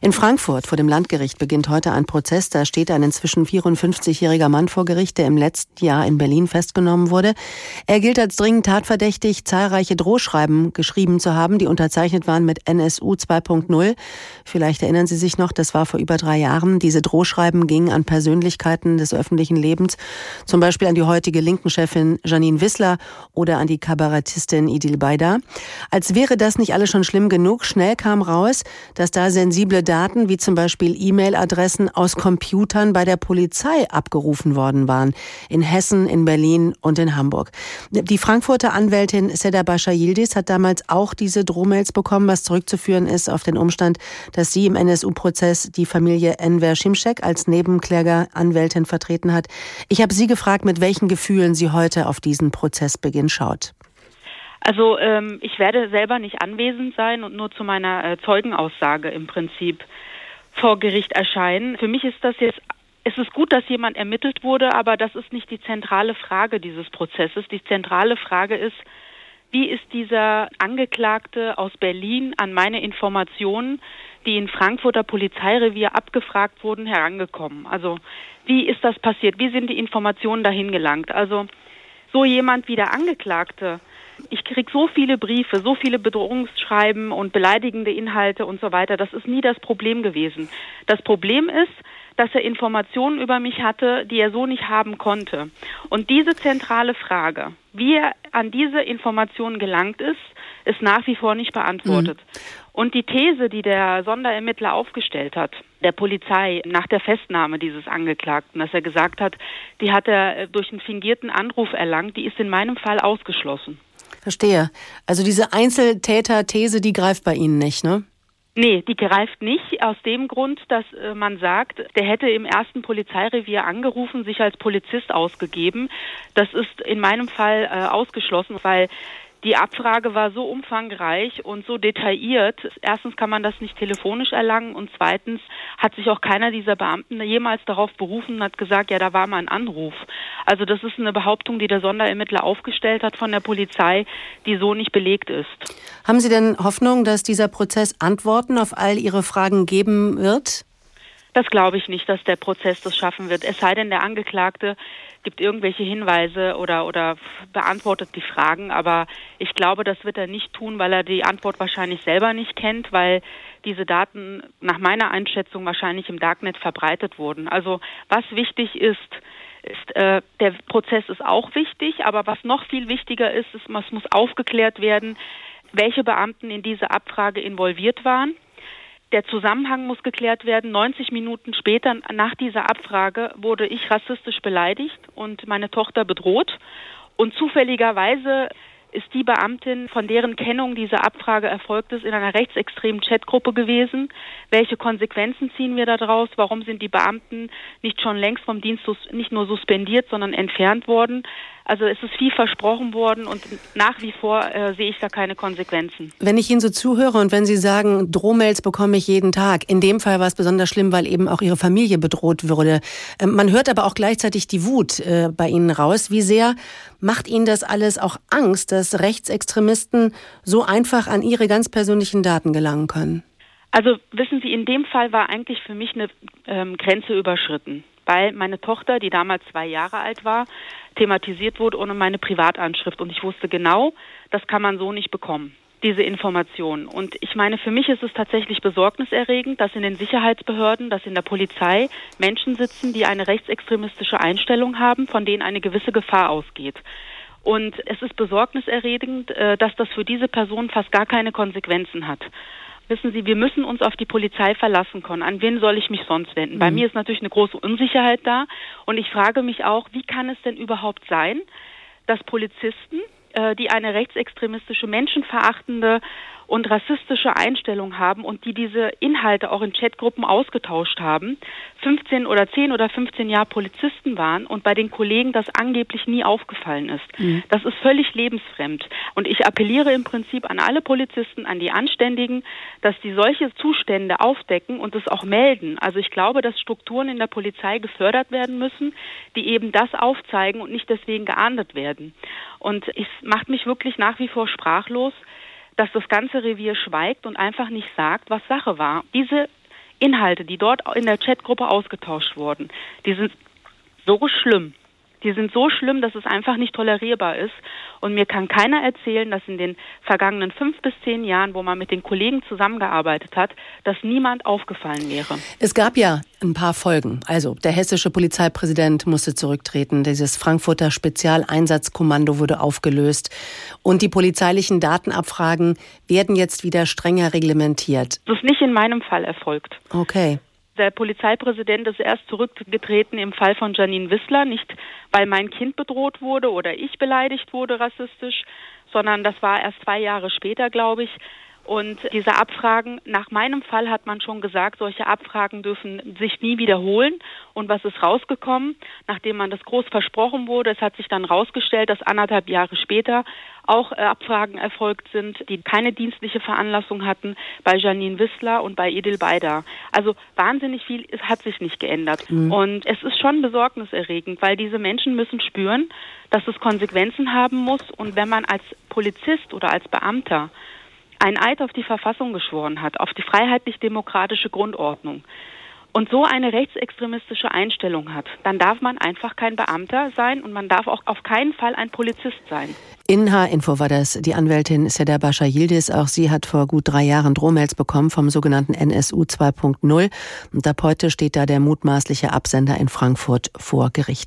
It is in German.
In Frankfurt vor dem Landgericht beginnt heute ein Prozess. Da steht ein inzwischen 54-jähriger Mann vor Gericht, der im letzten Jahr in Berlin festgenommen wurde. Er gilt als dringend tatverdächtig, zahlreiche Drohschreiben geschrieben zu haben, die unterzeichnet waren mit NSU 2.0. Vielleicht erinnern Sie sich noch, das war vor über drei Jahren. Diese Drohschreiben gingen an Persönlichkeiten des öffentlichen Lebens, zum Beispiel an die heutige linken Chefin Janine Wissler oder an die Kabarettistin Idil Beida. Als wäre das nicht alles schon schlimm genug, schnell kam raus, dass da sensible Daten wie zum Beispiel E-Mail-Adressen aus Computern bei der Polizei abgerufen worden waren. In Hessen, in Berlin und in Hamburg. Die Frankfurter Anwältin Seda Bascha Yildiz hat damals auch diese Drohmails bekommen, was zurückzuführen ist auf den Umstand, dass sie im NSU-Prozess die Familie Enver Şimşek als Nebenkläger Anwältin vertreten hat. Ich habe Sie gefragt, mit welchen Gefühlen sie heute auf diesen Prozessbeginn schaut. Also ähm, ich werde selber nicht anwesend sein und nur zu meiner äh, Zeugenaussage im Prinzip vor Gericht erscheinen. Für mich ist das jetzt es ist gut, dass jemand ermittelt wurde, aber das ist nicht die zentrale Frage dieses Prozesses. Die zentrale Frage ist, wie ist dieser Angeklagte aus Berlin an meine Informationen, die in Frankfurter Polizeirevier abgefragt wurden, herangekommen? Also wie ist das passiert? Wie sind die Informationen dahin gelangt? Also so jemand wie der Angeklagte ich kriege so viele Briefe, so viele Bedrohungsschreiben und beleidigende Inhalte und so weiter. Das ist nie das Problem gewesen. Das Problem ist, dass er Informationen über mich hatte, die er so nicht haben konnte. Und diese zentrale Frage, wie er an diese Informationen gelangt ist, ist nach wie vor nicht beantwortet. Mhm. Und die These, die der Sonderermittler aufgestellt hat, der Polizei nach der Festnahme dieses Angeklagten, dass er gesagt hat, die hat er durch einen fingierten Anruf erlangt, die ist in meinem Fall ausgeschlossen. Verstehe. Also diese Einzeltäter-These, die greift bei Ihnen nicht, ne? Nee, die greift nicht aus dem Grund, dass äh, man sagt, der hätte im ersten Polizeirevier angerufen, sich als Polizist ausgegeben. Das ist in meinem Fall äh, ausgeschlossen, weil die Abfrage war so umfangreich und so detailliert. Erstens kann man das nicht telefonisch erlangen und zweitens hat sich auch keiner dieser Beamten jemals darauf berufen und hat gesagt, ja, da war mal ein Anruf. Also das ist eine Behauptung, die der Sonderermittler aufgestellt hat von der Polizei, die so nicht belegt ist. Haben Sie denn Hoffnung, dass dieser Prozess Antworten auf all Ihre Fragen geben wird? Das glaube ich nicht, dass der Prozess das schaffen wird. Es sei denn, der Angeklagte gibt irgendwelche Hinweise oder, oder beantwortet die Fragen. Aber ich glaube, das wird er nicht tun, weil er die Antwort wahrscheinlich selber nicht kennt, weil diese Daten nach meiner Einschätzung wahrscheinlich im Darknet verbreitet wurden. Also was wichtig ist, ist, äh, der Prozess ist auch wichtig, aber was noch viel wichtiger ist, ist, es muss aufgeklärt werden, welche Beamten in diese Abfrage involviert waren der Zusammenhang muss geklärt werden. 90 Minuten später nach dieser Abfrage wurde ich rassistisch beleidigt und meine Tochter bedroht. Und zufälligerweise ist die Beamtin, von deren Kennung diese Abfrage erfolgt ist, in einer rechtsextremen Chatgruppe gewesen. Welche Konsequenzen ziehen wir daraus? Warum sind die Beamten nicht schon längst vom Dienst nicht nur suspendiert, sondern entfernt worden? Also es ist viel versprochen worden und nach wie vor äh, sehe ich da keine Konsequenzen. Wenn ich Ihnen so zuhöre und wenn Sie sagen, Drohmails bekomme ich jeden Tag, in dem Fall war es besonders schlimm, weil eben auch Ihre Familie bedroht würde. Ähm, man hört aber auch gleichzeitig die Wut äh, bei Ihnen raus. Wie sehr macht Ihnen das alles auch Angst, dass Rechtsextremisten so einfach an Ihre ganz persönlichen Daten gelangen können? Also wissen Sie, in dem Fall war eigentlich für mich eine ähm, Grenze überschritten, weil meine Tochter, die damals zwei Jahre alt war, thematisiert wurde ohne meine Privatanschrift. Und ich wusste genau, das kann man so nicht bekommen, diese Information. Und ich meine, für mich ist es tatsächlich besorgniserregend, dass in den Sicherheitsbehörden, dass in der Polizei Menschen sitzen, die eine rechtsextremistische Einstellung haben, von denen eine gewisse Gefahr ausgeht. Und es ist besorgniserregend, äh, dass das für diese Person fast gar keine Konsequenzen hat. Wissen Sie, wir müssen uns auf die Polizei verlassen können. An wen soll ich mich sonst wenden? Mhm. Bei mir ist natürlich eine große Unsicherheit da. Und ich frage mich auch, wie kann es denn überhaupt sein, dass Polizisten, äh, die eine rechtsextremistische, menschenverachtende und rassistische Einstellung haben und die diese Inhalte auch in Chatgruppen ausgetauscht haben, 15 oder 10 oder 15 Jahre Polizisten waren und bei den Kollegen das angeblich nie aufgefallen ist. Mhm. Das ist völlig lebensfremd. Und ich appelliere im Prinzip an alle Polizisten, an die Anständigen, dass die solche Zustände aufdecken und es auch melden. Also ich glaube, dass Strukturen in der Polizei gefördert werden müssen, die eben das aufzeigen und nicht deswegen geahndet werden. Und es macht mich wirklich nach wie vor sprachlos, dass das ganze Revier schweigt und einfach nicht sagt, was Sache war. Diese Inhalte, die dort in der Chatgruppe ausgetauscht wurden, die sind so schlimm. Die sind so schlimm, dass es einfach nicht tolerierbar ist. Und mir kann keiner erzählen, dass in den vergangenen fünf bis zehn Jahren, wo man mit den Kollegen zusammengearbeitet hat, dass niemand aufgefallen wäre. Es gab ja ein paar Folgen. Also der hessische Polizeipräsident musste zurücktreten. Dieses Frankfurter Spezialeinsatzkommando wurde aufgelöst. Und die polizeilichen Datenabfragen werden jetzt wieder strenger reglementiert. Das ist nicht in meinem Fall erfolgt. Okay. Der Polizeipräsident ist erst zurückgetreten im Fall von Janine Wissler, nicht weil mein Kind bedroht wurde oder ich beleidigt wurde rassistisch, sondern das war erst zwei Jahre später, glaube ich. Und diese Abfragen, nach meinem Fall hat man schon gesagt, solche Abfragen dürfen sich nie wiederholen. Und was ist rausgekommen? Nachdem man das groß versprochen wurde, es hat sich dann rausgestellt, dass anderthalb Jahre später auch äh, Abfragen erfolgt sind, die keine dienstliche Veranlassung hatten bei Janine Wissler und bei Edil Beider. Also wahnsinnig viel es hat sich nicht geändert. Mhm. Und es ist schon besorgniserregend, weil diese Menschen müssen spüren, dass es Konsequenzen haben muss. Und wenn man als Polizist oder als Beamter ein Eid auf die Verfassung geschworen hat, auf die freiheitlich-demokratische Grundordnung und so eine rechtsextremistische Einstellung hat, dann darf man einfach kein Beamter sein und man darf auch auf keinen Fall ein Polizist sein. In H-Info war das die Anwältin Seda Bascha Yildiz. Auch sie hat vor gut drei Jahren Drohmails bekommen vom sogenannten NSU 2.0. Und ab heute steht da der mutmaßliche Absender in Frankfurt vor Gericht.